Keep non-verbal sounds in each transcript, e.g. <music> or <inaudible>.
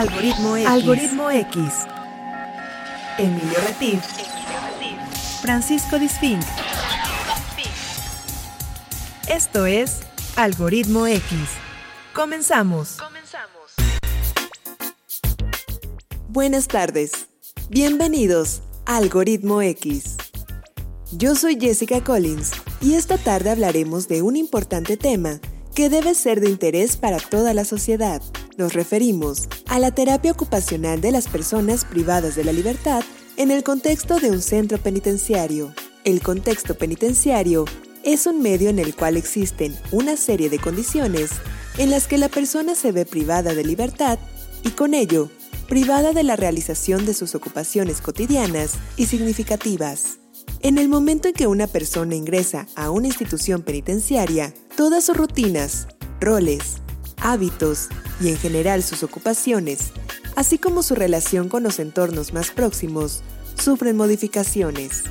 Algoritmo X. Algoritmo X. Emilio Retif. Francisco Disfink. Esto es Algoritmo X. Comenzamos. Comenzamos. Buenas tardes. Bienvenidos a Algoritmo X. Yo soy Jessica Collins y esta tarde hablaremos de un importante tema que debe ser de interés para toda la sociedad. Nos referimos a la terapia ocupacional de las personas privadas de la libertad en el contexto de un centro penitenciario. El contexto penitenciario es un medio en el cual existen una serie de condiciones en las que la persona se ve privada de libertad y con ello privada de la realización de sus ocupaciones cotidianas y significativas. En el momento en que una persona ingresa a una institución penitenciaria, todas sus rutinas, roles, hábitos y en general sus ocupaciones, así como su relación con los entornos más próximos, sufren modificaciones.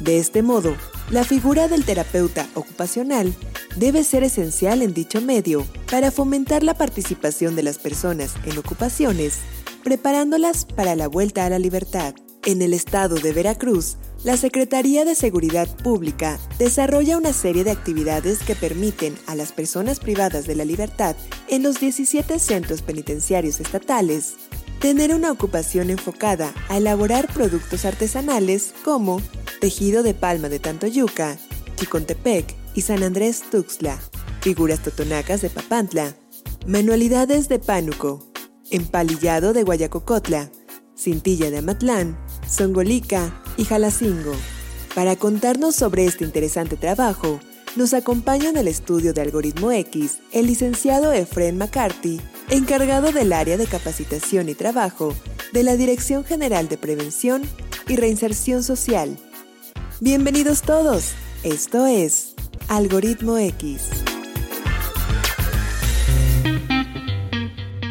De este modo, la figura del terapeuta ocupacional debe ser esencial en dicho medio para fomentar la participación de las personas en ocupaciones, preparándolas para la vuelta a la libertad. En el estado de Veracruz, la Secretaría de Seguridad Pública desarrolla una serie de actividades que permiten a las personas privadas de la libertad en los 17 centros penitenciarios estatales tener una ocupación enfocada a elaborar productos artesanales como tejido de palma de Tantoyuca, Chicontepec y San Andrés Tuxtla, figuras totonacas de Papantla, manualidades de Pánuco, empalillado de Guayacocotla, cintilla de Amatlán, Songolica y Jalacingo. Para contarnos sobre este interesante trabajo, nos acompaña en el estudio de Algoritmo X el licenciado Efren McCarthy, encargado del área de capacitación y trabajo de la Dirección General de Prevención y Reinserción Social. Bienvenidos todos, esto es Algoritmo X.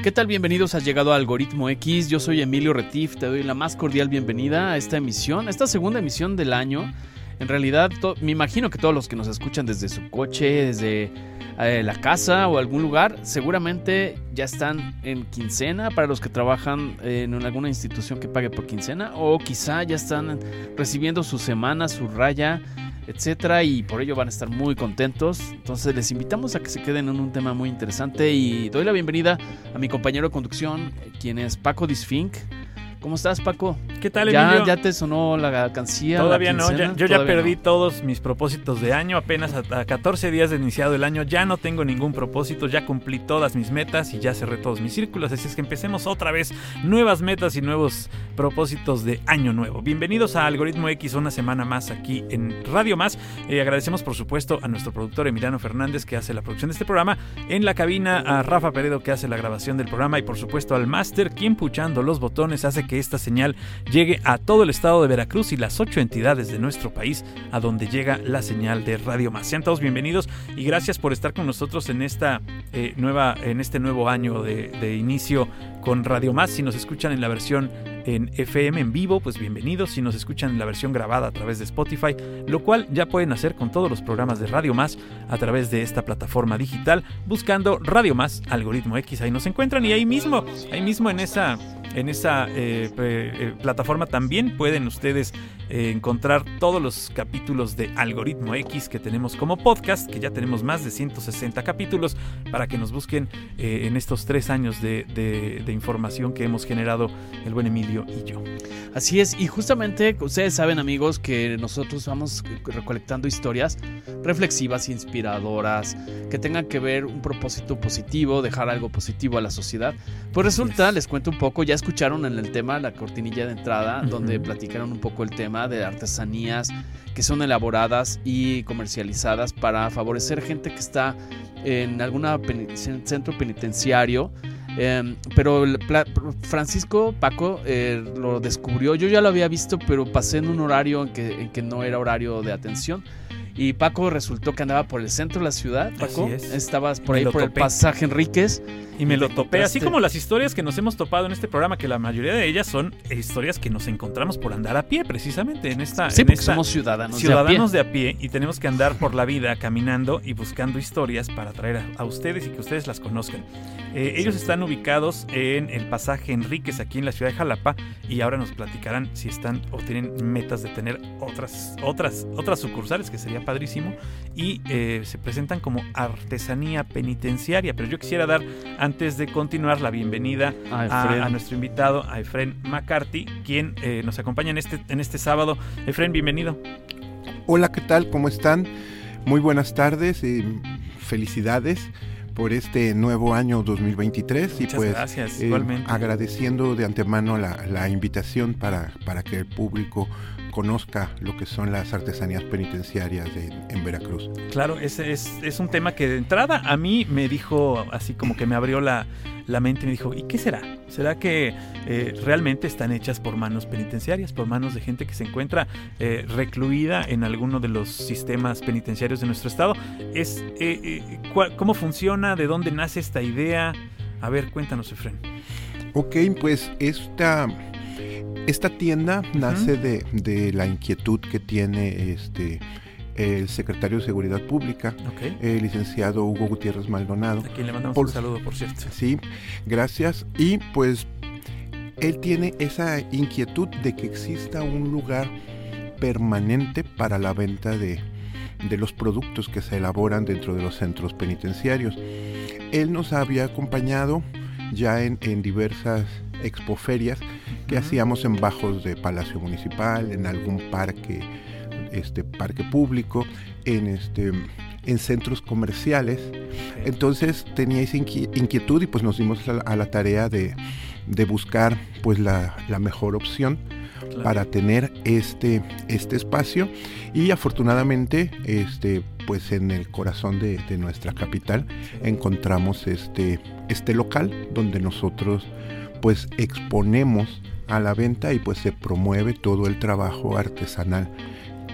¿Qué tal? Bienvenidos, has llegado a Algoritmo X. Yo soy Emilio Retif, te doy la más cordial bienvenida a esta emisión, a esta segunda emisión del año. En realidad, me imagino que todos los que nos escuchan desde su coche, desde eh, la casa o algún lugar, seguramente ya están en quincena para los que trabajan en alguna institución que pague por quincena, o quizá ya están recibiendo su semana, su raya etcétera, y por ello van a estar muy contentos. Entonces les invitamos a que se queden en un tema muy interesante y doy la bienvenida a mi compañero de conducción, quien es Paco Disfink. ¿Cómo estás, Paco? ¿Qué tal, Emilio? ¿Ya, te sonó la alcancía? Todavía no, yo ya perdí todos mis propósitos de año, apenas a, 14 días de iniciado el año, ya no tengo ningún propósito, ya cumplí todas mis metas y ya cerré todos mis círculos, así es que empecemos otra vez nuevas metas y nuevos propósitos de año nuevo. Bienvenidos a Algoritmo X, una semana más aquí en Radio Más. Eh, agradecemos por supuesto a nuestro productor Emiliano Fernández que hace la producción de este programa, en la cabina a Rafa Peredo que hace la grabación del programa y por supuesto al máster quien puchando los botones hace que esta señal llegue a todo el estado de Veracruz y las ocho entidades de nuestro país a donde llega la señal de Radio Más. Sean todos bienvenidos y gracias por estar con nosotros en esta eh, nueva, en este nuevo año de, de inicio con Radio Más. Si nos escuchan en la versión en FM en vivo, pues bienvenidos. Si nos escuchan la versión grabada a través de Spotify, lo cual ya pueden hacer con todos los programas de Radio Más a través de esta plataforma digital, buscando Radio Más, algoritmo X. Ahí nos encuentran y ahí mismo, ahí mismo en esa en esa eh, eh, plataforma también pueden ustedes eh, encontrar todos los capítulos de Algoritmo X que tenemos como podcast, que ya tenemos más de 160 capítulos, para que nos busquen en estos tres años de, de información que hemos generado el buen Emilio y yo. Así es, y justamente ustedes saben amigos que nosotros vamos recolectando historias reflexivas, inspiradoras, que tengan que ver un propósito positivo, dejar algo positivo a la sociedad. Pues resulta, les cuento un poco, ya escucharon en el tema la cortinilla de entrada, donde platicaron un poco el tema de artesanías que son elaboradas y comercializadas para favorecer gente que está en algún centro penitenciario. Em, pero Francisco Paco eh, lo descubrió. Yo ya lo había visto, pero pasé en un horario en que no era horario de atención Y Paco resultó que andaba por el centro de la ciudad, Paco. Es. Estabas por ahí por el pasaje Enríquez. Y me lo topé, así como las historias que nos hemos topado en este programa, que la mayoría de ellas son historias que nos encontramos por andar a pie, precisamente, en esta... Sí, en porque esta- somos ciudadanos, ciudadanos de a de a, pie. y tenemos que andar por la vida caminando y buscando historias para traer a, a ustedes y que ustedes las conozcan. Eh, ellos están ubicados en el pasaje Enríquez, aquí en la ciudad de Jalapa, y ahora nos platicarán si están o tienen metas de tener otras, otras, otras sucursales, que sería padrísimo, y eh, se presentan como artesanía penitenciaria. Pero yo quisiera dar, antes de continuar, la bienvenida a, nuestro invitado, a Efren McCarthy, quien eh, nos acompaña en este, en este sábado. Efren, bienvenido. Hola, ¿qué tal? ¿Cómo están? Muy buenas tardes y felicidades por este nuevo año 2023 y Muchas pues gracias, eh, igualmente. agradeciendo de antemano la, la invitación para, para que el público conozca lo que son las artesanías penitenciarias de- en Veracruz. Claro, es, es un tema que de entrada a mí me dijo, así como que me abrió la, la mente y me dijo, ¿y qué será? ¿Será que eh, realmente están hechas por manos penitenciarias, por manos de gente que se encuentra eh, recluida en alguno de los sistemas penitenciarios de nuestro estado? Es, eh, ¿Cómo funciona? ¿De dónde nace esta idea? A ver, cuéntanos, Efren. Ok, pues esta, esta tienda nace de, de la inquietud que tiene este, el secretario de Seguridad Pública, el licenciado Hugo Gutiérrez Maldonado. A quien le mandamos Por- un saludo, por cierto. Sí, gracias. Y pues él tiene esa inquietud de que exista un lugar permanente para la venta de, de los productos que se elaboran dentro de los centros penitenciarios. Él nos había acompañado ya en, en diversas expoferias que hacíamos en bajos de Palacio Municipal, en algún parque, este parque público, en este en centros comerciales. Entonces tenía esa inqui- inquietud y pues nos dimos a la, a la tarea de, de buscar pues la, la mejor opción Claro. para tener este, este espacio y afortunadamente este pues en el corazón de, de nuestra capital encontramos este, este local donde nosotros pues exponemos a la venta y pues se promueve todo el trabajo artesanal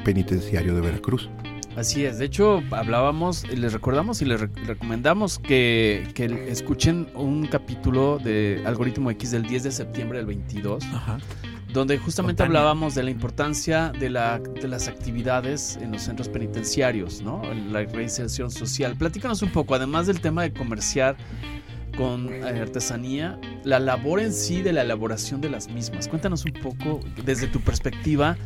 penitenciario de Veracruz. Así es, de hecho hablábamos, les recordamos y les re- recomendamos que, que escuchen un capítulo de Algoritmo X del 10 de septiembre del 22, Ajá. donde justamente hablábamos de la importancia de, la, de las actividades en los centros penitenciarios, ¿no? En La reinserción social. Platícanos un poco, además del tema de comerciar con eh, artesanía, la labor en sí de la elaboración de las mismas. Cuéntanos un poco desde tu perspectiva.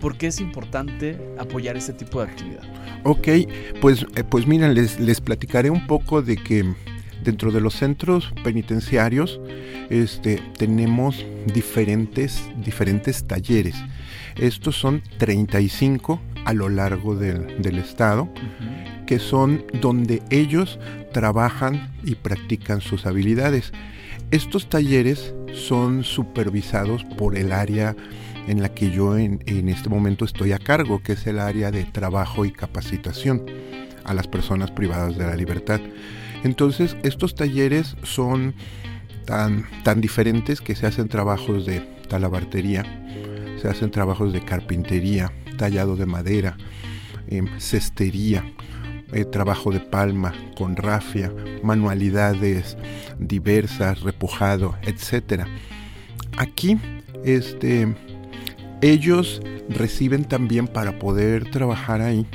¿Por qué es importante apoyar este tipo de actividad? Ok, pues, eh, pues miren, les, les platicaré un poco de que dentro de los centros penitenciarios este, tenemos diferentes, diferentes talleres. Estos son 35 a lo largo del, del estado. Que son donde ellos trabajan y practican sus habilidades. Estos talleres son supervisados por el área en la que yo en, en este momento estoy a cargo, que es el área de trabajo y capacitación a las personas privadas de la libertad. Entonces, estos talleres son tan, tan diferentes que se hacen trabajos de talabartería, se hacen trabajos de carpintería, tallado de madera, em, cestería, eh, trabajo de palma, con rafia, manualidades diversas, repujado, etcétera. Aquí, este, ellos reciben también para poder trabajar ahí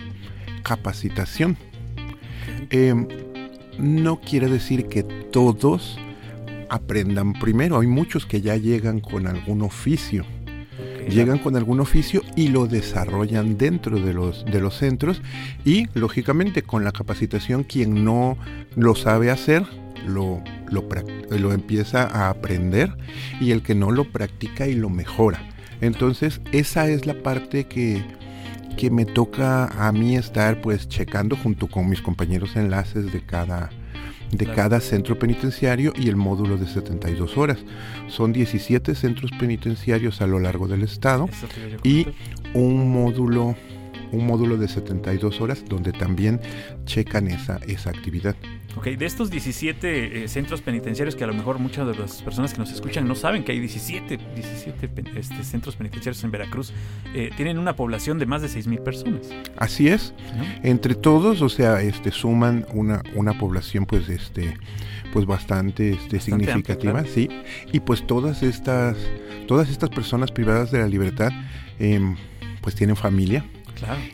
capacitación. Em, no quiere decir que todos aprendan primero. Hay muchos que ya llegan con algún oficio. Llegan con algún oficio y lo desarrollan dentro de los, de los centros y lógicamente con la capacitación quien no lo sabe hacer lo, lo, lo empieza a aprender y el que no lo practica y lo mejora. Entonces esa es la parte que, que me toca a mí estar pues checando junto con mis compañeros enlaces de cada, de cada centro penitenciario y el módulo de 72 horas. Son 17 centros penitenciarios a lo largo del estado y un módulo un módulo de 72 horas donde también checan esa, esa actividad. Ok, de estos 17 eh, centros penitenciarios que a lo mejor muchas de las personas que nos escuchan no saben que hay 17, 17 este, centros penitenciarios en Veracruz, eh, tienen una población de más de 6.000 personas. Así es. Entre todos, o sea, este, suman una, una población pues, este, pues bastante, este, significativa, sí. Y pues todas estas, todas estas personas privadas de la libertad, em, pues tienen familia.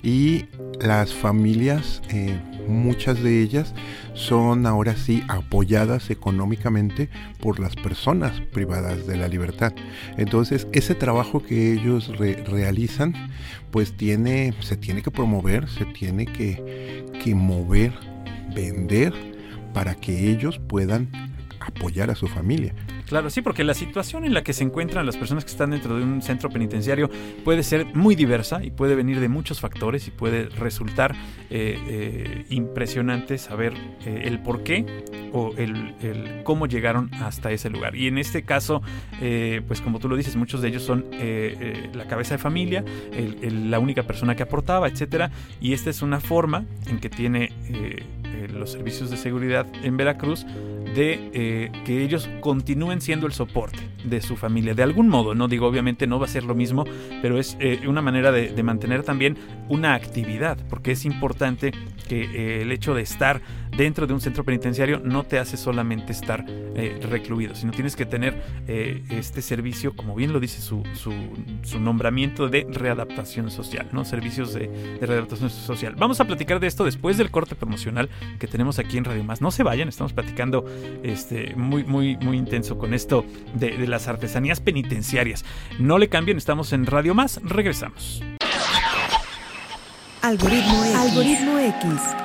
Y las familias, eh, muchas de ellas son ahora sí apoyadas económicamente por las personas privadas de la libertad. Entonces, ese trabajo que ellos realizan, pues tiene, se tiene que promover, se tiene que, que mover, vender para que ellos puedan apoyar a su familia. Claro, sí, porque la situación en la que se encuentran las personas que están dentro de un centro penitenciario puede ser muy diversa y puede venir de muchos factores y puede resultar eh, eh, impresionante saber eh, el por qué o el, cómo llegaron hasta ese lugar. Y en este caso, pues como tú lo dices, muchos de ellos son la cabeza de familia, la única persona que aportaba, etcétera. Y esta es una forma en que tiene los servicios de seguridad en Veracruz de eh, que ellos continúen siendo el soporte de su familia. De algún modo, no digo obviamente no va a ser lo mismo, pero es eh, una manera de, mantener también una actividad, porque es importante que eh, el hecho de estar dentro de un centro penitenciario no te hace solamente estar recluido, sino tienes que tener este servicio, como bien lo dice su, su, nombramiento de readaptación social, ¿no? Servicios de, de, readaptación social. Vamos a platicar de esto después del corte promocional que tenemos aquí en Radio Más. No se vayan, estamos platicando este, muy, muy, muy intenso con esto de, las artesanías penitenciarias. No le cambien, estamos en Radio Más, regresamos. Algoritmo X. Algoritmo X.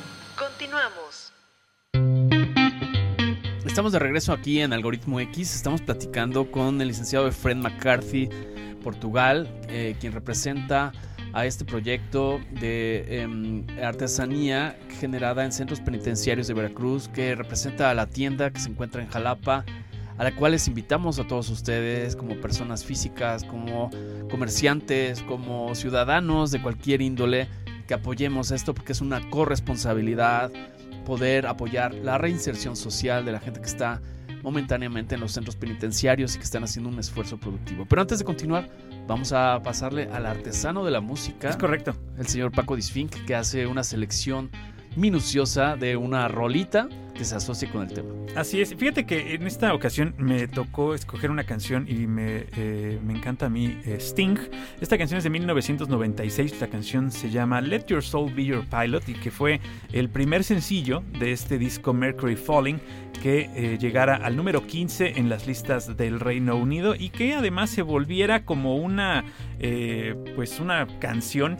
Estamos de regreso aquí en Algoritmo X. Estamos platicando con el licenciado Fred McCarthy, Portugal, eh, quien representa a este proyecto de em, artesanía generada en centros penitenciarios de Veracruz, que representa a la tienda que se encuentra en Jalapa a la cual les invitamos a todos ustedes como personas físicas, como comerciantes, como ciudadanos de cualquier índole, que apoyemos esto porque es una corresponsabilidad poder apoyar la reinserción social de la gente que está momentáneamente en los centros penitenciarios y que están haciendo un esfuerzo productivo. Pero antes de continuar, vamos a pasarle al artesano de la música. Es correcto. El señor Paco Disfink, que hace una selección minuciosa de una rolita que se asocie con el tema. Así es. Fíjate que en esta ocasión me tocó escoger una canción y me, eh, encanta a mí eh, Sting. Esta canción es de 1996. La canción se llama Let Your Soul Be Your Pilot y que fue el primer sencillo de este disco Mercury Falling que eh, llegara al número 15 en las listas del Reino Unido y que además se volviera como una pues una canción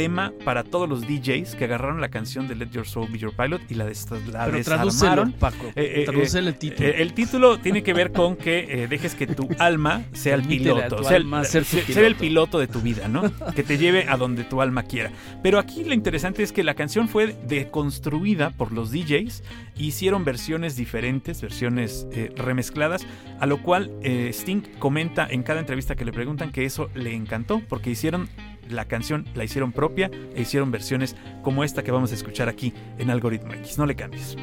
tema para todos los DJs que agarraron la canción de Let Your Soul Be Your Pilot y la, la desarmaron. Paco. Eh, eh, eh, el título. el título tiene que ver con que dejes que tu <laughs> alma sea el piloto. Sea, el, ser, el piloto de tu vida, ¿no? que te lleve a donde tu alma quiera. Pero aquí lo interesante es que la canción fue deconstruida por los DJs. Hicieron versiones diferentes, versiones remezcladas, a lo cual Sting comenta en cada entrevista que le preguntan que eso le encantó porque hicieron la canción la hicieron propia e hicieron versiones como esta que vamos a escuchar aquí en Algoritmo X. No le cambies.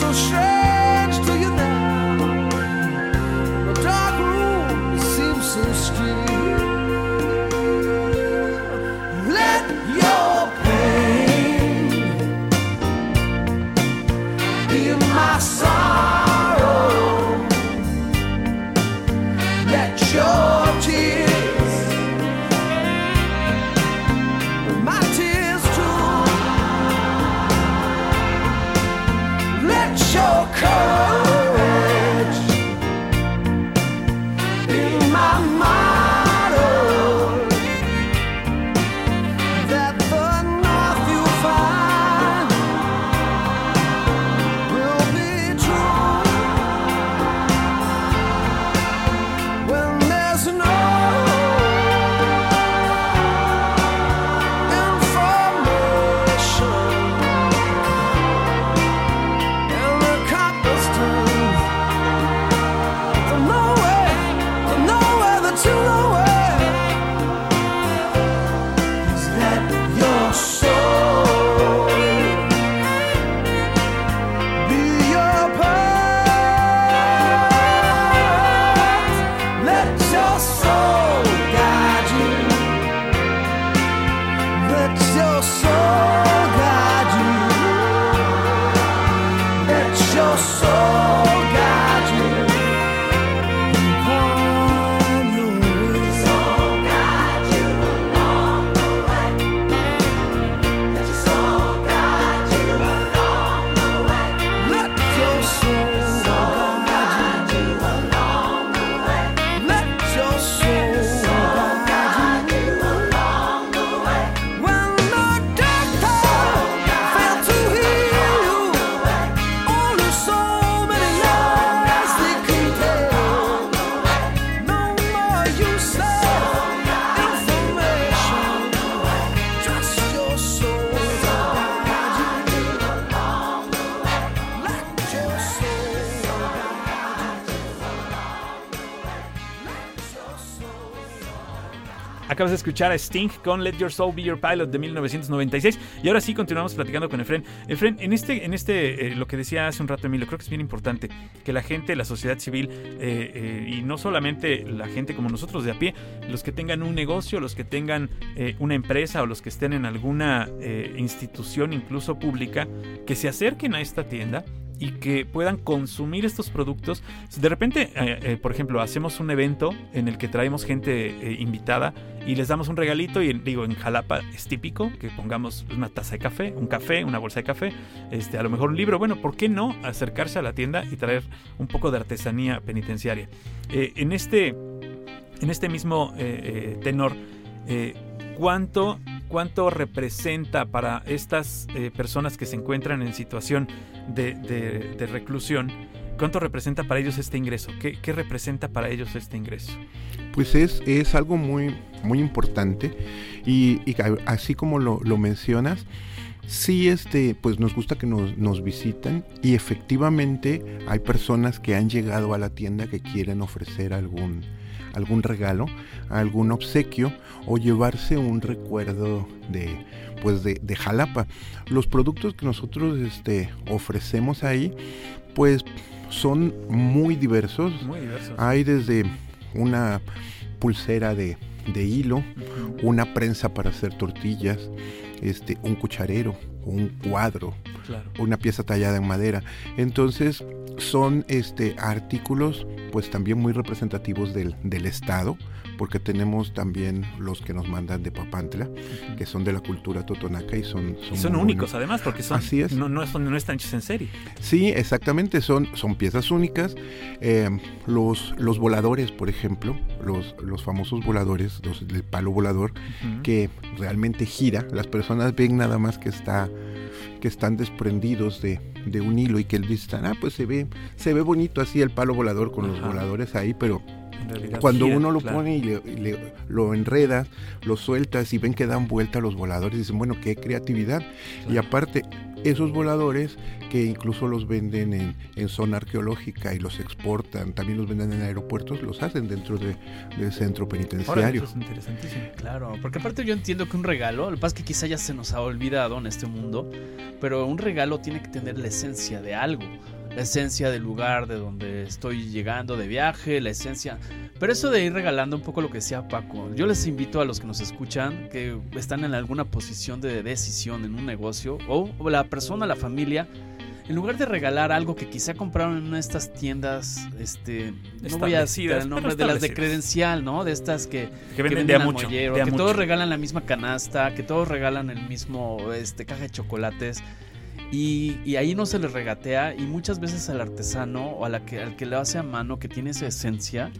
so sure. Acabas de escuchar a Sting con Let Your Soul Be Your Pilot de 1996 y ahora sí continuamos platicando con Efren. Efren, en este, en este, eh, lo que decía hace un rato Emilio, creo que es bien importante que la gente, la sociedad civil eh, eh, y no solamente la gente como nosotros de a pie, los que tengan un negocio, los que tengan una empresa o los que estén en alguna institución incluso pública, que se acerquen a esta tienda y que puedan consumir estos productos. De repente, eh, eh, por ejemplo, hacemos un evento en el que traemos gente eh, invitada y les damos un regalito y digo, en Jalapa es típico que pongamos una taza de café, un café, una bolsa de café, este, a lo mejor un libro. Bueno, ¿por qué no acercarse a la tienda y traer un poco de artesanía penitenciaria? En, este, en este mismo tenor, ¿cuánto cuánto representa para estas eh, personas que se encuentran en situación de, reclusión, cuánto representa para ellos este ingreso, ¿Qué, representa para ellos este ingreso. Pues es, es algo muy, muy importante y, y así como lo, lo mencionas, sí este, pues nos gusta que nos, nos visiten y efectivamente hay personas que han llegado a la tienda que quieren ofrecer algún, algún regalo, algún obsequio o llevarse un recuerdo de, pues de, de Jalapa. Los productos que nosotros este, ofrecemos ahí, pues son muy diversos. Muy diversos. Hay desde una pulsera de, de hilo, una prensa para hacer tortillas, este, un cucharero, un cuadro, claro. una pieza tallada en madera. Entonces son este, artículos pues también muy representativos del, del estado, porque tenemos también los que nos mandan de Papantla, que son de la cultura totonaca y son, Y son únicos además porque son Así es. No, no, son, no están hechos en serie. Sí, exactamente, son, son piezas únicas. Eh, los, los voladores, por ejemplo, los, los famosos voladores, los del palo volador, que realmente gira, las personas ven nada más que está que están desprendidos de, de un hilo y que dicen, ah, pues se ve, se ve bonito así el palo volador con los voladores ahí, pero Cuando gira, uno lo claro. pone y, le- y le- lo enreda, lo sueltas y ven que dan vuelta los voladores, dicen, bueno, qué creatividad. Y aparte, esos voladores que incluso los venden en, en zona arqueológica y los exportan, también los venden en aeropuertos, los hacen dentro de- del centro penitenciario. es interesantísimo. Claro, porque aparte yo entiendo que un regalo, lo que pasa es que quizá ya se nos ha olvidado en este mundo, pero un regalo tiene que tener la esencia de algo, la esencia del lugar de donde estoy llegando de viaje, la esencia... Pero eso de ir regalando un poco lo que decía Paco, yo les invito a los que nos escuchan, que están en alguna posición de decisión en un negocio, o la persona, la familia, en lugar de regalar algo que quizá compraron en una de estas tiendas, este, no voy a citar Establecidas, el nombre, de las de credencial, ¿no? De estas que Que venden de a mucho. mollero, de a que mucho. todos regalan la misma canasta, que todos regalan el mismo este, caja de chocolates. Y, y ahí no se les regatea y muchas veces al artesano o a la que, al que lo hace a mano, que tiene esa esencia,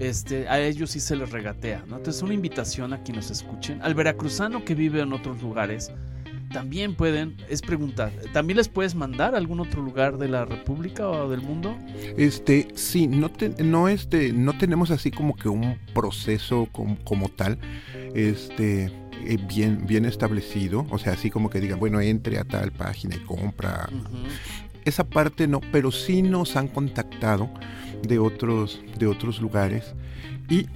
este, a ellos sí se les regatea. Entonces una invitación a quien nos escuchen. Al veracruzano que vive en otros lugares, también pueden, es preguntar, ¿también les puedes mandar a algún otro lugar de la República o del mundo? Este, sí, no, te- no, este, no tenemos así como que un proceso como, como tal, este, eh, bien, bien establecido, o sea, así como que digan, bueno, entre a tal página y compra. Esa parte no, pero sí nos han contactado de otros, de otros lugares y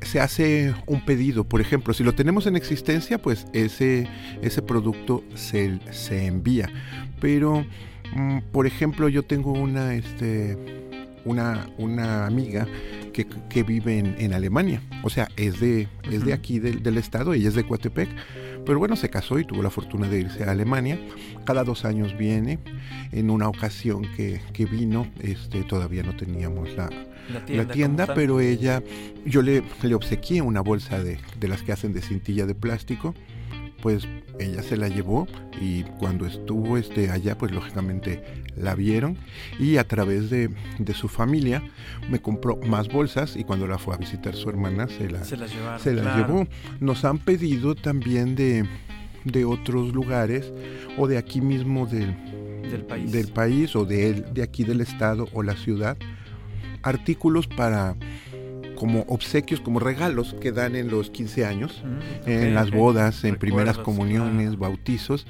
se hace un pedido. Por ejemplo, si lo tenemos en existencia, pues ese, ese producto se, se envía. Pero, mm, por ejemplo, yo tengo una, este, una, una amiga que, que vive en, en Alemania. O sea, es de, es de aquí del, del estado, ella es de Coatepec. Pero bueno, se casó y tuvo la fortuna de irse a Alemania. Cada dos años viene. En una ocasión que, que vino, este, todavía no teníamos la, La la tienda, pero ella, yo le, le obsequié una bolsa de, de las que hacen de cintilla de plástico, pues ella se la llevó y cuando estuvo este, allá, pues lógicamente la vieron y a través de, de su familia me compró más bolsas y cuando la fue a visitar su hermana se la, Se llevaron. se claro. llevó. Nos han pedido también de, de otros lugares o de aquí mismo del, Del país. del país o de, de aquí del estado o la ciudad artículos para como obsequios, como regalos que dan en los 15 años, Mm, en las bodas, en primeras comuniones, claro. bautizos,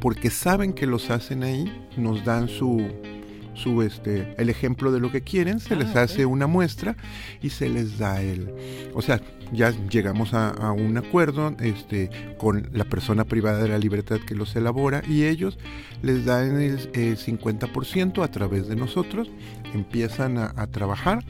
porque saben que los hacen ahí, nos dan su su este el ejemplo de lo que quieren, se Ah, les hace una muestra y se les da el, o sea, ya llegamos a, a un acuerdo este con la persona privada de la libertad que los elabora y ellos les dan el, el 50% a través de nosotros, empiezan a, a trabajar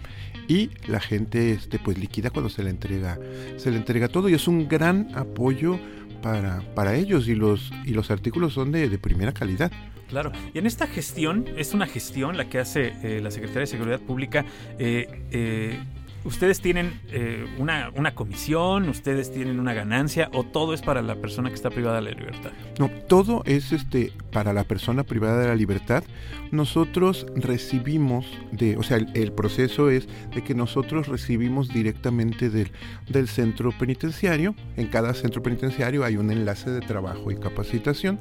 y la gente este pues liquida cuando se le entrega se le entrega todo y es un gran apoyo para, para ellos y los y los artículos son de, de primera calidad. Claro. Y en esta gestión, es una gestión la que hace eh, la Secretaría de Seguridad Pública. eh, eh, ¿Ustedes tienen eh, una, una comisión? ¿Ustedes tienen una ganancia? ¿O todo es para la persona que está privada de la libertad? No, todo es este para la persona privada de la libertad. Nosotros recibimos de, o sea, el, el proceso es de que nosotros recibimos directamente del, del centro penitenciario. En cada centro penitenciario hay un enlace de trabajo y capacitación.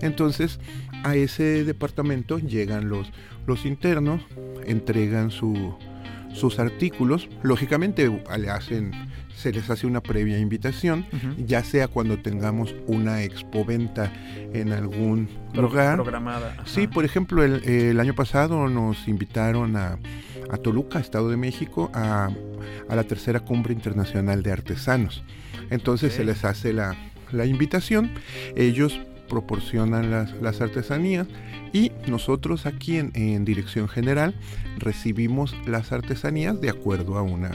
Entonces, a ese departamento llegan los, los internos, entregan su, sus artículos. Lógicamente, le hacen, se les hace una previa invitación, ya sea cuando tengamos una expoventa en algún Pro- lugar. Programada. ajá. Sí, por ejemplo, el, el año pasado nos invitaron a, a Toluca, Estado de México, a, a la tercera cumbre internacional de artesanos. Entonces se les hace la, la invitación, ellos proporcionan las, las artesanías y nosotros aquí en, en Dirección General recibimos las artesanías de acuerdo a una,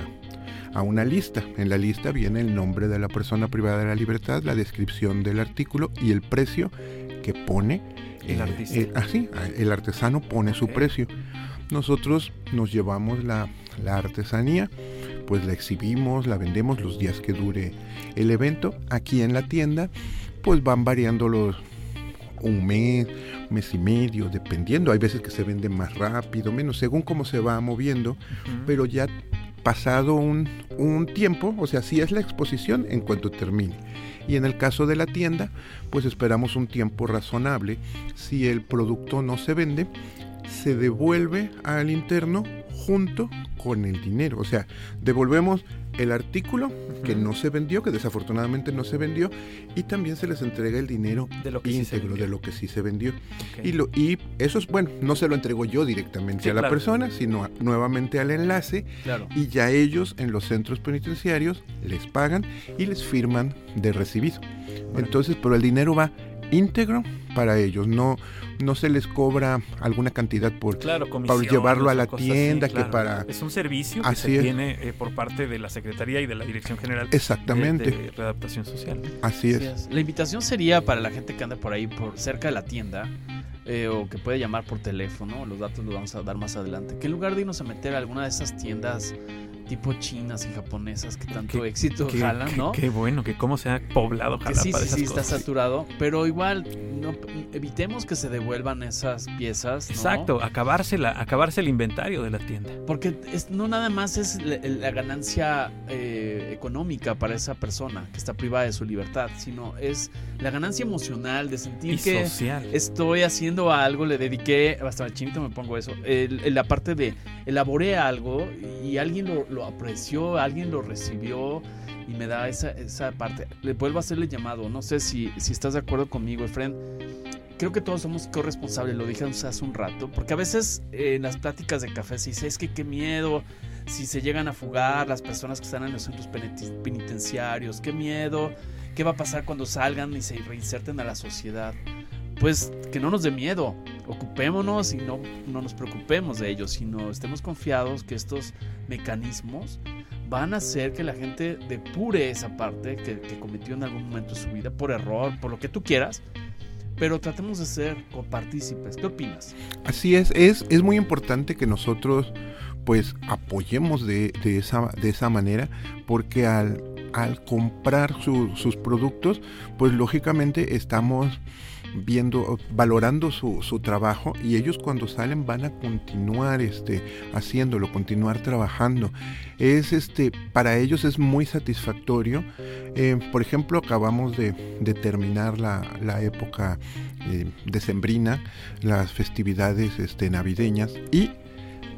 a una lista. En la lista viene el nombre de la persona privada de la libertad, la descripción del artículo y el precio que pone El eh, artista. eh, así, el artesano pone su precio. Nosotros nos llevamos la, la artesanía, pues la exhibimos, la vendemos los días que dure el evento. Aquí en la tienda, pues van variando los un mes, mes y medio, dependiendo. Hay veces que se vende más rápido, menos, según cómo se va moviendo pero ya pasado un, un tiempo, o sea, si es la exposición en cuanto termine. Y en el caso de la tienda, pues esperamos un tiempo razonable. Si el producto no se vende, se devuelve al interno junto con el dinero. O sea, devolvemos el artículo que no se vendió, que desafortunadamente no se vendió, y también se les entrega el dinero De lo que íntegro de lo que sí se vendió. Y, lo, y eso es bueno, no se lo entrego yo directamente Sí, a la claro. persona, sino a- nuevamente al enlace Claro. y ya ellos en los centros penitenciarios les pagan y les firman de recibido. Entonces, pero el dinero va íntegro para ellos, no, no se les cobra alguna cantidad por... Claro, llevarlo a la así, tienda, que para- Es un servicio que Así se es. tiene eh, por parte de la Secretaría y de la Dirección General de- Exactamente, de, Readaptación Social. así Así es. es. La invitación sería para la gente que anda por ahí, por cerca de la tienda, eh, o que puede llamar por teléfono, los datos los vamos a dar más adelante, que en lugar de irnos a meter a alguna de esas tiendas tipo chinas y japonesas que tanto Qué- éxito Qué, jalan, qué- ¿no? qué bueno, que cómo se ha poblado Jalapa sí, sí, esas sí, está saturado, pero igual no, evitemos que se devuelvan esas piezas. ¿no? Exacto, acabarse, la, acabarse el inventario de la tienda. Porque es, no nada más es la, la ganancia eh, económica para esa persona que está privada de su libertad, sino es la ganancia emocional de sentir Y que social. estoy haciendo algo, le dediqué, hasta el chinito me pongo eso, el- el- la parte de elaboré algo y alguien lo, lo apreció, alguien lo recibió y me da esa, esa parte. Le vuelvo a hacerle llamado, no sé si, si estás de acuerdo conmigo, Efren. Creo que todos somos corresponsables, lo dije hace un rato, porque a veces eh, en las pláticas de café se dice, es que qué miedo si se llegan a fugar las personas que están en los centros penitenciarios, qué miedo, qué va a pasar cuando salgan y se reinserten a la sociedad pues que no nos dé miedo, ocupémonos y no, no nos preocupemos de ellos, sino estemos confiados que estos mecanismos van a hacer que la gente depure esa parte que, que cometió en algún momento de su vida, por error, por lo que tú quieras, pero tratemos de ser copartícipes. ¿Qué opinas? Así es, es, es muy importante que nosotros pues apoyemos de, de esa, de esa manera, porque al, al comprar su- sus productos, pues lógicamente estamos viendo, valorando su, su trabajo y ellos cuando salen van a continuar este, haciéndolo, continuar trabajando. Es este, para ellos es muy satisfactorio. Eh, por ejemplo, acabamos de, terminar la, la época eh, decembrina, las festividades este, navideñas y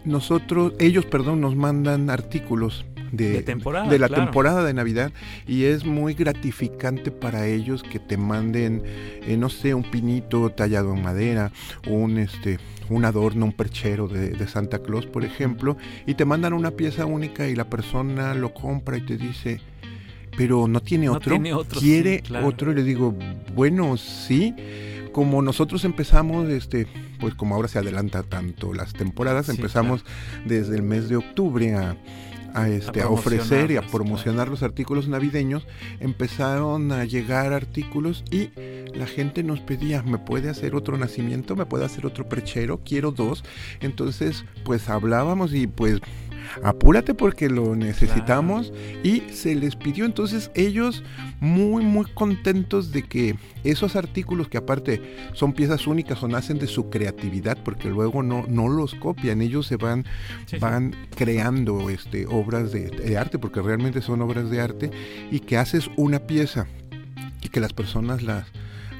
nosotros, ellos, perdón, nos mandan artículos de, De temporada, de la claro. temporada de Navidad y es muy gratificante para ellos que te manden, eh, no sé, un pinito tallado en madera, un este, un adorno, un perchero de, de Santa Claus, por ejemplo, y te mandan una pieza única y la persona lo compra y te dice, pero no tiene No otro, tiene otro, quiere sí, claro. otro y le digo, bueno, sí. Como nosotros empezamos, este, pues como ahora se adelanta tanto las temporadas, Sí, empezamos desde el mes de octubre a, a, este, a ofrecer y a promocionar los artículos navideños, empezaron a llegar artículos y la gente nos pedía, ¿me puede hacer otro nacimiento? ¿Me puede hacer otro perchero? Quiero dos. Entonces, pues hablábamos y pues apúrate porque lo necesitamos. Y se les pidió entonces ellos muy muy contentos de que esos artículos que aparte son piezas únicas o nacen de su creatividad porque luego no, no los copian, ellos se van Sí, sí. van creando este, obras de, de arte, porque realmente son obras de arte, y que haces una pieza y que las personas las,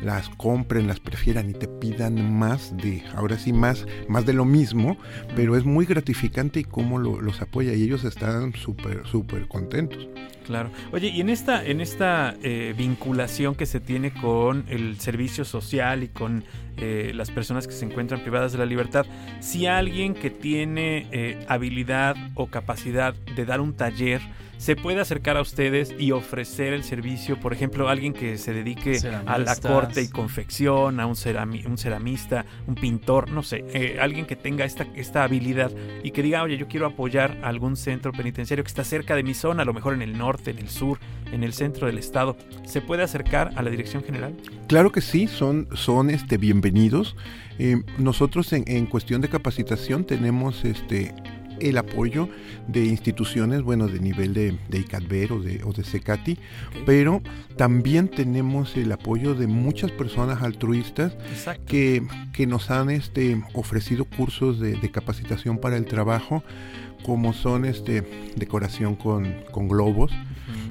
las compren, las prefieran y te pidan más de, ahora sí, más, más de lo mismo, pero es muy gratificante y cómo lo- los apoya y ellos están súper, súper contentos. Claro. Oye, y en esta, en esta eh, vinculación que se tiene con el servicio social y con eh, las personas que se encuentran privadas de la libertad, si alguien que tiene eh, habilidad o capacidad de dar un taller se puede acercar a ustedes y ofrecer el servicio, por ejemplo, alguien que se dedique a la corte y confección, a un, cerami- un ceramista, un pintor, no sé, eh, alguien que tenga esta, esta habilidad y que diga, oye, yo quiero apoyar a algún centro penitenciario que está cerca de mi zona, a lo mejor en el norte, en el sur, en el centro del estado, ¿se puede acercar a la dirección general? Claro que sí, son, son este, bienvenidos. Eh, nosotros en, en cuestión de capacitación tenemos este, el apoyo de instituciones, bueno, de nivel de, de ICADBER o de, o de CECATI, pero también tenemos el apoyo de muchas personas altruistas que, que nos han este, ofrecido cursos de, de capacitación para el trabajo, como son este, decoración con, con globos,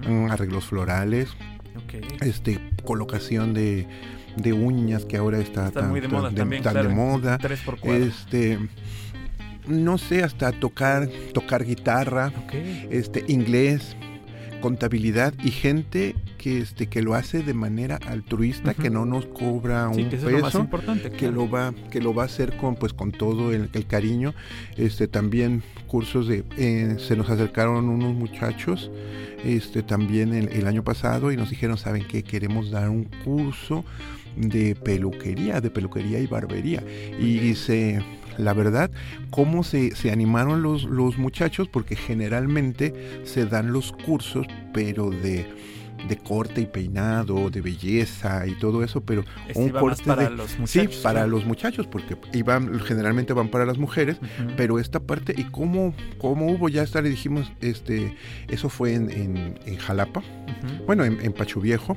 mm, arreglos florales, este colocación de, de uñas que ahora está, Está tan, muy de tan- moda también, tan claro. de moda. Este, no sé, hasta tocar, tocar guitarra, este, inglés, contabilidad y gente que, este, que lo hace de manera altruista, que no nos cobra Sí, un que eso es lo más peso importante. que claro. lo va que lo va a hacer con pues con todo el, el cariño. Este también cursos de eh, se nos acercaron unos muchachos este también el, el año pasado y nos dijeron saben qué queremos dar un curso de peluquería de peluquería y barbería y se la verdad, cómo se, se animaron los, los muchachos, porque generalmente se dan los cursos, pero de, de corte y peinado, de belleza y todo eso, pero Este un iba más corte para de- los Sí, muchachos. para ¿no? los muchachos, porque iban, generalmente van para las mujeres, pero esta parte, ¿y cómo, cómo hubo? Ya hasta le dijimos, este, eso fue en, en, en Jalapa, bueno, en, en Pacho Viejo,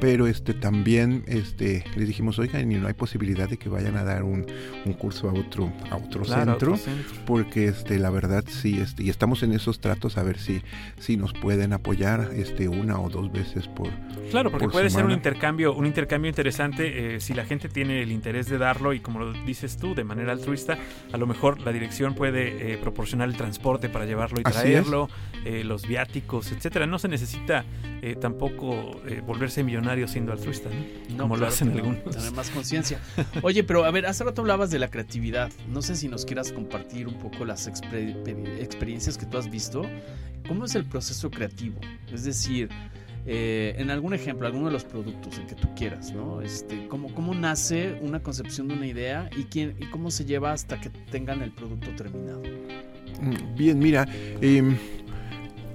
pero este también este, les dijimos, oigan, y no hay posibilidad de que vayan a dar un, un curso a otro, a otro Claro, centro, otro centro. porque este, la verdad sí, este, y estamos en esos tratos a ver si, si nos pueden apoyar este, una o dos veces por, Claro, porque por puede ser un semana. intercambio, un intercambio interesante eh, si la gente tiene el interés de darlo y como lo dices tú, de manera altruista, a lo mejor la dirección puede eh, proporcionar el transporte para llevarlo y Así traerlo, eh, los viáticos, etcétera. No se necesita eh, tampoco eh, volverse millonario siendo altruista, ¿no? No, como lo claro hacen que no, algunos. Tener más conciencia. Oye, pero a ver, hace rato hablabas de la creatividad. No sé si nos quieras compartir un poco las exper- experiencias que tú has visto. ¿Cómo es el proceso creativo? Es decir, eh, en algún ejemplo, alguno de los productos, el que tú quieras, ¿no? Este, ¿cómo, ¿Cómo nace una concepción de una idea y, quién, y cómo se lleva hasta que tengan el producto terminado? Mm, Bien, mira, em,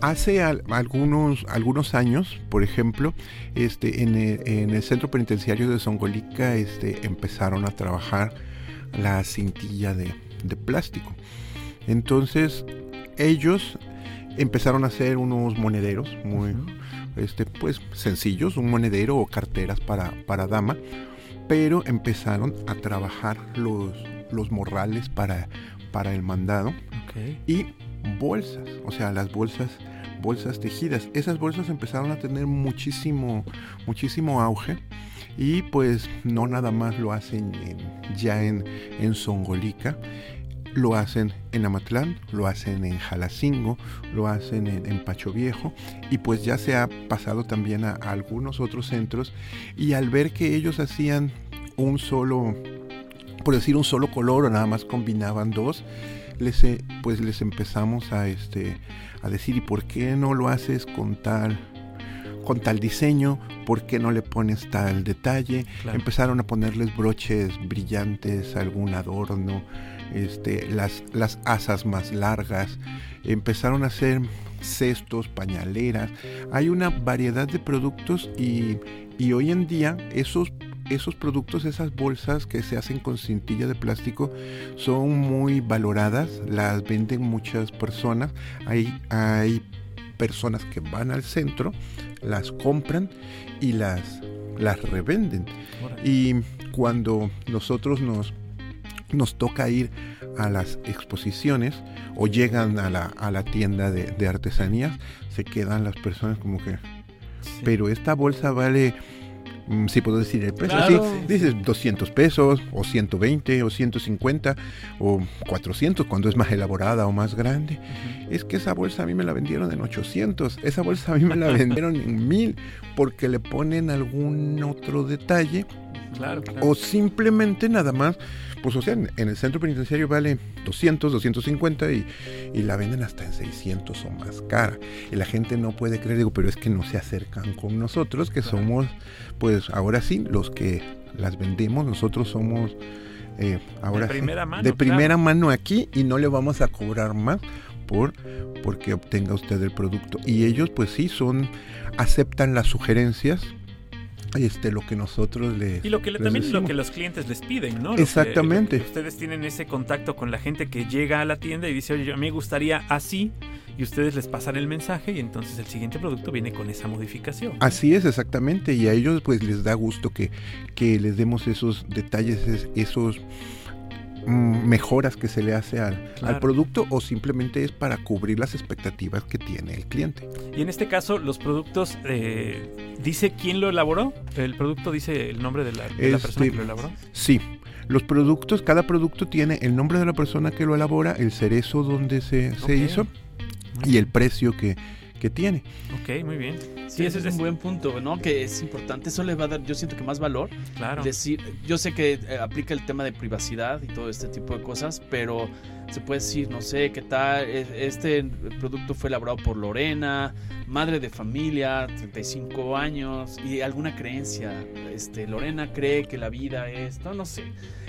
hace al- algunos, algunos años, por ejemplo, este, en, el, en el centro penitenciario de Songolica este, empezaron a trabajar la cintilla de, de plástico. Entonces, ellos empezaron a hacer unos monederos muy, este, pues, sencillos, un monedero o carteras para, para dama, pero empezaron a trabajar los, los morrales para, para el mandado y bolsas, o sea, las bolsas bolsas tejidas. Esas bolsas empezaron a tener muchísimo muchísimo auge y pues no nada más lo hacen en- ya en, en Songolica, lo hacen en Amatlán, lo hacen en Jalacingo, lo hacen en, en Pacho Viejo y pues ya se ha pasado también a, a algunos otros centros y al ver que ellos hacían un solo, por decir un solo color o nada más combinaban dos, les, pues les empezamos a, este, a decir, ¿y por qué no lo haces con tal, con tal diseño? ¿Por qué no le pones tal detalle? Claro. Empezaron a ponerles broches brillantes, algún adorno, este, las, las asas más largas. Empezaron a hacer cestos, pañaleras. Hay una variedad de productos y, y hoy en día esos esos productos, esas bolsas que se hacen con cintilla de plástico son muy valoradas, las venden muchas personas. Hay, hay personas que van al centro, las compran y las, las revenden. Y cuando nosotros nos, nos toca ir a las exposiciones o llegan a la, a la tienda de, de artesanías, se quedan las personas como que, Sí. pero esta bolsa vale, si puedo decir el precio, Claro. sí, dices 200 pesos o 120 o 150 o 400 cuando es más elaborada o más grande. Ujú. Es que esa bolsa a mí me la vendieron en 800, esa bolsa a mí me la <laughs> vendieron en 1000 porque le ponen algún otro detalle Claro, claro. o simplemente nada más, pues o sea, en, en el centro penitenciario vale 200, 250 y, y la venden hasta en 600 o más cara. Y la gente no puede creer, digo, pero es que no se acercan con nosotros, que somos, pues ahora sí, los que las vendemos, nosotros somos... eh, ahora sí, primera mano, de primera claro. mano aquí y no le vamos a cobrar más por porque obtenga usted el producto y ellos pues sí son aceptan las sugerencias este lo que nosotros les Y lo que le- también lo decimos. que los clientes les piden, ¿no? Lo que- Exactamente. lo que ustedes tienen ese contacto con la gente que llega a la tienda y dice, oye, a mí me gustaría así, y ustedes les pasan el mensaje y entonces el siguiente producto viene con esa modificación. Así es, exactamente, y a ellos pues les da gusto que, que les demos esos detalles, es- esos mejoras que se le hace al, al producto o simplemente es para cubrir las expectativas que tiene el cliente. Y en este caso, los productos, eh, ¿dice quién lo elaboró? ¿El producto dice el nombre de la, de la Este, persona que lo elaboró? Sí, los productos, cada producto tiene el nombre de la persona que lo elabora, el cerezo donde se, se hizo y el precio que, que tiene. Ok, muy bien. Sí, ese es un buen punto, ¿no? Que es importante. Eso le va a dar, yo siento que más valor. Claro. Decir, yo sé que eh, aplica el tema de privacidad y todo este tipo de cosas, pero se puede decir, no sé, qué tal, E- este producto fue elaborado por Lorena, madre de familia, 35 años y alguna creencia. Este, Lorena cree que la vida es, no, no sé.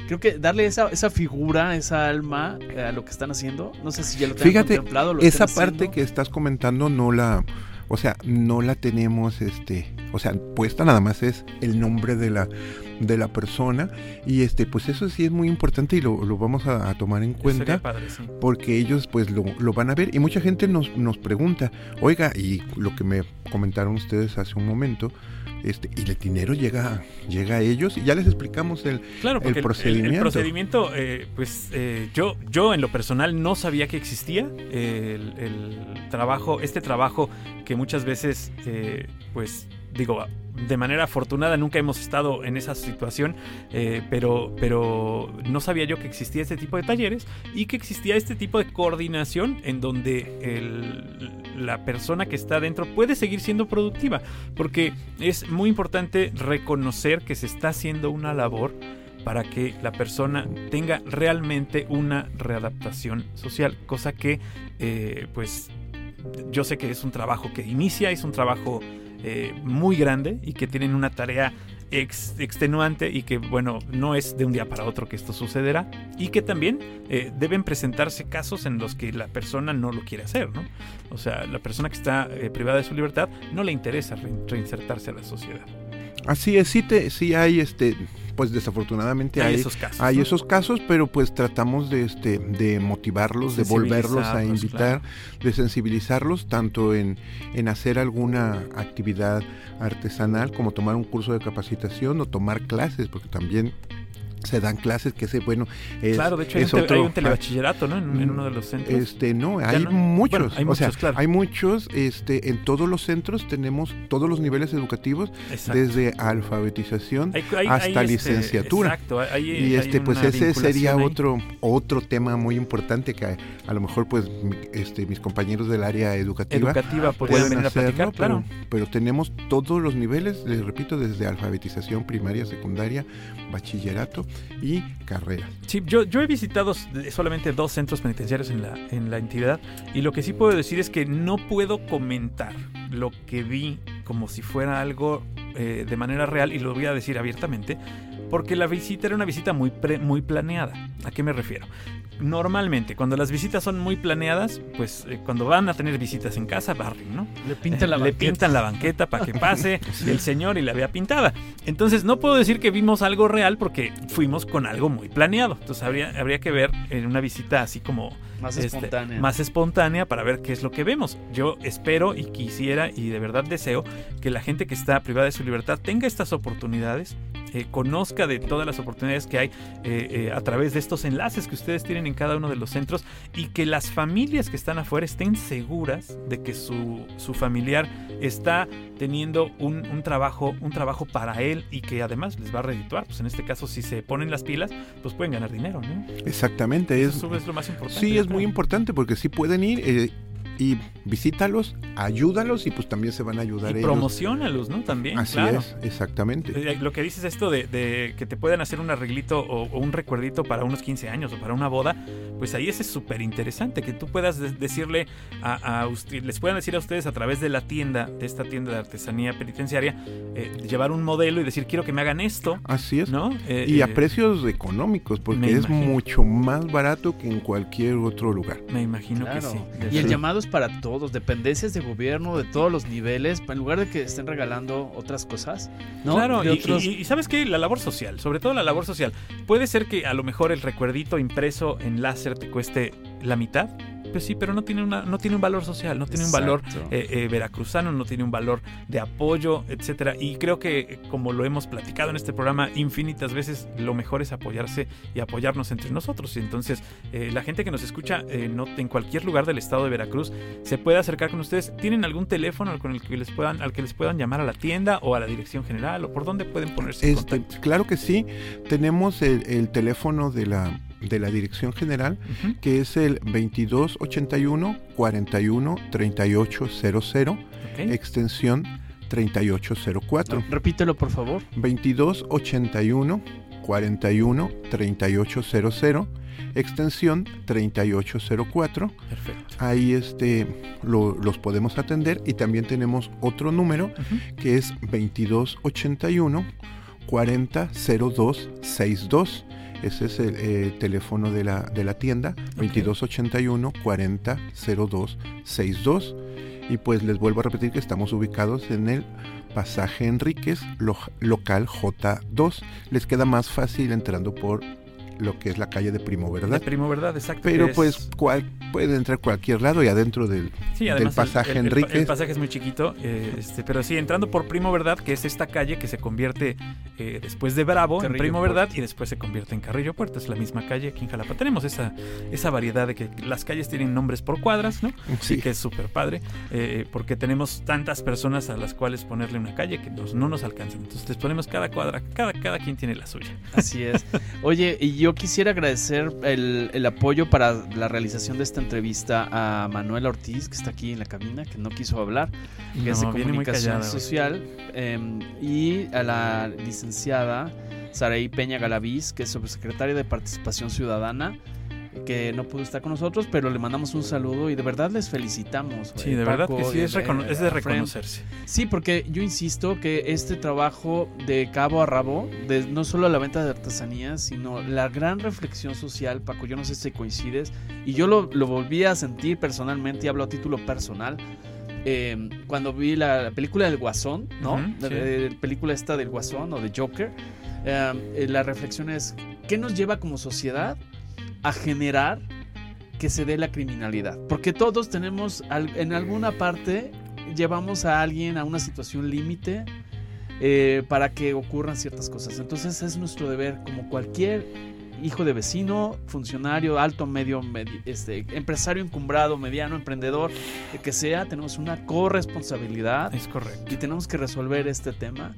Creo que darle esa, esa figura, esa alma eh, a lo que están haciendo, no sé si ya lo tengan Fíjate, contemplado. Lo Esa parte haciendo. que estás comentando no la, o sea, no la tenemos, este, o sea, puesta nada más es el nombre de la, de la persona y este, pues eso sí es muy importante y lo, lo vamos a, a tomar en Sería cuenta padre, sí. porque ellos pues lo, lo van a ver y mucha gente nos, nos pregunta, oiga, y lo que me comentaron ustedes hace un momento, este, y el dinero llega, llega a ellos y ya les explicamos el, Claro, el el, procedimiento. el procedimiento, eh, pues eh, yo, yo en lo personal no sabía que existía el, el trabajo, este trabajo que muchas veces, eh, pues digo, de manera afortunada nunca hemos estado en esa situación, eh, pero, pero no sabía yo que existía este tipo de talleres y que existía este tipo de coordinación en donde la persona que está dentro puede seguir siendo productiva, porque es muy importante reconocer que se está haciendo una labor para que la persona tenga realmente una readaptación social, cosa que eh, pues yo sé que es un trabajo que inicia, es un trabajo eh, muy grande y que tienen una tarea ex- extenuante y que bueno, no es de un día para otro que esto sucederá y que también eh, deben presentarse casos en los que la persona no lo quiere hacer, ¿no? O sea, la persona que está eh, privada de su libertad no le interesa re- reinsertarse a la sociedad. Así es, sí, te, sí hay, este, pues desafortunadamente Hay hay, esos casos. hay ¿no? esos casos, pero pues tratamos de, este, de motivarlos, de volverlos a invitar, de sensibilizarlos tanto en, en hacer alguna actividad artesanal como tomar un curso de capacitación o tomar clases, porque también se dan clases que ese, bueno, es, Claro, de hecho hay, es un, otro- hay un telebachillerato, ¿no? En, en uno de los centros. Este, no, hay no? muchos. Bueno, hay o sea, muchos, claro. hay muchos, este, en todos los centros tenemos todos los niveles educativos, Exacto. desde alfabetización Hay- hay- hasta este, licenciatura. exacto, y este, pues ese sería otro, otro tema muy importante que a, a lo mejor pues este, mis compañeros del área educativa educativa pueden venir a platicar, hacerlo, claro. pero, pero tenemos todos los niveles, les repito, desde alfabetización primaria, secundaria, bachillerato y carrera. Sí, yo, yo he visitado solamente dos centros penitenciarios en la, en la entidad y lo que sí puedo decir es que no puedo comentar lo que vi como si fuera algo eh, de manera real y lo voy a decir abiertamente porque la visita era una visita muy, pre- muy planeada. ¿A qué me refiero? Normalmente, cuando las visitas son muy planeadas, pues eh, cuando van a tener visitas en casa, barren, ¿no? Le pintan la le banqueta. pintan la banqueta para que pase <laughs> el señor y la vea pintada. Entonces no puedo decir que vimos algo real porque fuimos con algo muy planeado. Entonces habría, habría que ver en una visita así como Más este, espontánea. más espontánea para ver qué es lo que vemos. Yo espero y quisiera y de verdad deseo que la gente que está privada de su libertad tenga estas oportunidades, eh, conozca de todas las oportunidades que hay eh, eh, a través de estos enlaces que ustedes tienen en cada uno de los centros y que las familias que están afuera estén seguras de que su, su familiar está teniendo un, un trabajo un trabajo para él y que además les va a redituar. Pues en este caso, si se ponen las pilas, pues pueden ganar dinero, ¿no? Exactamente, es, Eso es lo más importante. sí es muy importante porque sí pueden ir eh, y visítalos, ayúdalos y pues también se van a ayudar Y ellos. promocionalos, ¿no? También, Así claro. es, exactamente. Eh, Lo que dices esto de, de que te puedan hacer un arreglito o, o un recuerdito para unos 15 años o para una boda, pues ahí ese es súper interesante, que tú puedas de- decirle a, a usted- les puedan decir a ustedes a través de la tienda, de esta tienda de artesanía penitenciaria, eh, llevar un modelo y decir, quiero que me hagan esto, Así es. ¿no? Eh, Y a eh, precios económicos, porque es imagino. mucho más barato que en cualquier otro lugar. Me imagino que sí. Y el Sí. llamado para todos, dependencias de gobierno, de todos los niveles, en lugar de que estén regalando otras cosas, ¿no? Claro, y, otros- y- y sabes qué, la labor social, sobre todo la labor social, puede ser que a lo mejor el recuerdito impreso en láser te cueste la mitad pues sí, pero no tiene, una, no tiene un valor social, no tiene un valor eh, eh, veracruzano, no tiene un valor de apoyo, etcétera. Y creo que, eh, como lo hemos platicado en este programa infinitas veces, lo mejor es apoyarse y apoyarnos entre nosotros. Y entonces, eh, la gente que nos escucha eh, no, en cualquier lugar del estado de Veracruz se puede acercar con ustedes. ¿Tienen algún teléfono con el que les puedan, al que les puedan llamar a la tienda o a la dirección general? ¿O por dónde pueden ponerse en Este, contacto? claro que sí, tenemos el, el teléfono de la, de la dirección general, Ujú. que es el 2281 41 3800, Ok. extensión 3804. Repítelo, por favor. 2281 41 3800, extensión 3804. Perfecto. Ahí este, lo- los podemos atender y también tenemos otro número Ujú. que es 2281 400262. Ese es el eh, teléfono de la, de la tienda, 2281 400262. Y pues les vuelvo a repetir que estamos ubicados en el pasaje Enríquez, lo- local J2. Les queda más fácil entrando por lo que es la calle de Primo, De ¿verdad? primo, ¿verdad? Exacto. Pero es- pues cual, puede entrar cualquier lado y adentro del, Sí, del pasaje el, el, Enríquez. el pasaje es muy chiquito, eh, este, pero sí, entrando por Primo Verdad, que es esta calle que se convierte eh, después de Bravo en Primo Puerto. Verdad y después se convierte en Carrillo Puerto. Es la misma calle aquí en Jalapa. Tenemos esa, esa variedad de que las calles tienen nombres por cuadras, ¿no? Sí, Sí. que es súper padre, eh, porque tenemos tantas personas a las cuales ponerle una calle que nos- no nos alcanzan. Entonces les ponemos cada cuadra, cada, cada quien tiene la suya. Así es. Oye, y yo quisiera agradecer el, el apoyo para la realización de esta entrevista a Manuel Ortiz, que está aquí en la cabina, que no quiso hablar, que es de No, viene muy comunicación callada social, em, y a la licenciada Saraí Peña Galaviz, que es subsecretaria de Participación Ciudadana, que no pudo estar con nosotros, pero le mandamos un saludo y de verdad les felicitamos. Sí, de verdad que sí, es, eh, es de reconocerse. Sí, porque yo insisto que este trabajo de cabo a rabo, de no solo la venta de artesanías, sino la gran reflexión social, Paco, yo no sé si coincides, y yo lo, lo volví a sentir personalmente, y hablo a título personal, eh, cuando vi la, la película del Guasón, ¿no? Ujú, La- sí. de- la película esta del Guasón o de Joker, eh, eh, la reflexión es, ¿qué nos lleva como sociedad a generar que se dé la criminalidad? Porque todos tenemos, en alguna parte, llevamos a alguien a una situación límite eh, para que ocurran ciertas cosas. Entonces es nuestro deber, como cualquier hijo de vecino, funcionario, alto, medio, medi- este, empresario encumbrado, mediano, emprendedor, el que sea, tenemos una corresponsabilidad Es correcto. y tenemos que resolver este tema,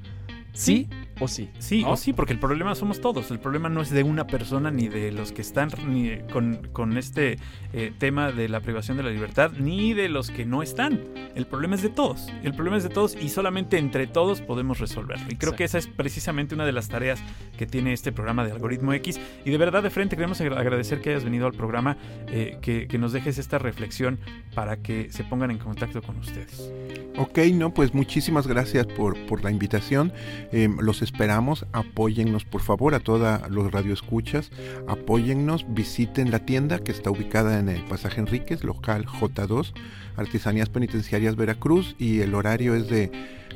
sí o sí. Sí, ¿no? o sí, porque el problema somos todos. El problema no es de una persona ni de los que están ni con, con este eh, tema de la privación de la libertad, ni de los que no están. El problema es de todos. El problema es de todos y solamente entre todos podemos resolverlo. Y creo Exacto. que esa es precisamente una de las tareas que tiene este programa de Algoritmo X. Y de verdad, de frente, queremos agra- agradecer que hayas venido al programa, eh, que, que nos dejes esta reflexión para que se pongan en contacto con ustedes. Ok, no, pues muchísimas gracias por, por la invitación. Eh, los esperamos, apóyennos por favor a todos los radioescuchas, apóyennos, visiten la tienda que está ubicada en el pasaje Enríquez, local J2, Artesanías Penitenciarias Veracruz, y el horario es de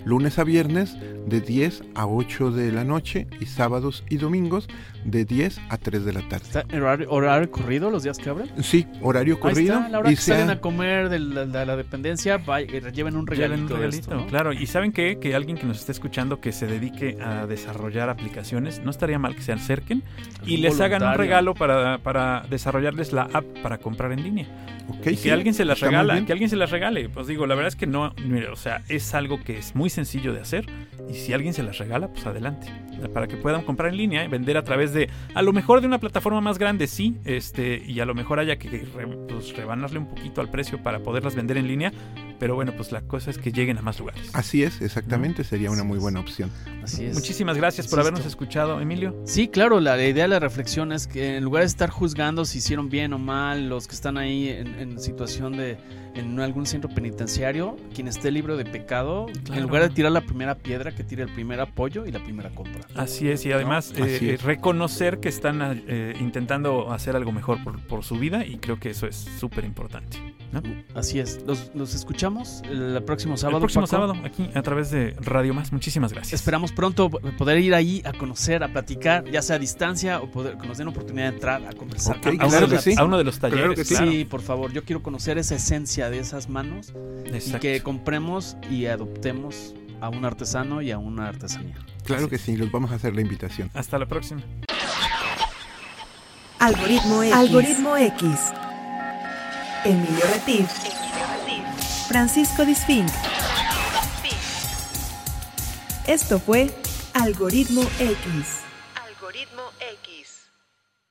lunes a viernes de 10 a 8 de la noche y sábados y domingos de 10 a 3 de la tarde. ¿Está horario, horario corrido los días que abren? Sí, horario Ahí corrido. está, a la hora y que salen sea- a comer de la, de la dependencia, vaya, eh, lleven un Lleven regalito. un de regalito, esto, ¿no? claro. Y saben qué? que alguien que nos esté escuchando que se dedique a desarrollar aplicaciones, no estaría mal que se acerquen y les hagan un regalo para, para desarrollarles la app para comprar en línea. Ok, y sí, que alguien se las está regala, que alguien se las regale. Pues digo, la verdad es que no, mire, o sea, es algo que es muy sencillo de hacer y si alguien se las regala, pues adelante. Para que puedan comprar en línea, y vender a través de, a lo mejor de una plataforma más grande, sí, este, y a lo mejor haya que re- pues, rebanarle un poquito al precio para poderlas vender en línea, pero bueno, pues la cosa es que lleguen a más lugares. Así es, exactamente, sería una muy buena opción. Así es. Muchísimas gracias por habernos escuchado, Emilio. Sí, claro, la, la idea de la reflexión es que en lugar de estar juzgando si hicieron bien o mal, los que están ahí en, en situación de en algún centro penitenciario, quien esté libre de pecado, Claro. en lugar de tirar la primera piedra, que tire el primer apoyo y la primera compra. Así es, y además ¿No? eh, Así es. reconocer que están eh, intentando hacer algo mejor por, por su vida y creo que eso es súper importante. ¿no? Así es. Los, los escuchamos el próximo sábado. El próximo Paco. sábado, aquí a través de Radio Más. Muchísimas gracias. Esperamos pronto poder ir ahí a conocer, a platicar, ya sea a distancia o poder, que nos den oportunidad de entrar a conversar. Ok, a a, uno uno claro que sí. a uno de los Claro talleres. que sí. claro. Sí, por favor, yo quiero conocer esa esencia de esas manos y Exacto. que compremos y adoptemos a un artesano y a una artesanía. Claro que sí, los vamos a hacer la invitación. Hasta la próxima. Algoritmo X. Algoritmo X. Emilio Retif. Francisco Disfink. Esto fue Algoritmo X. Algoritmo X.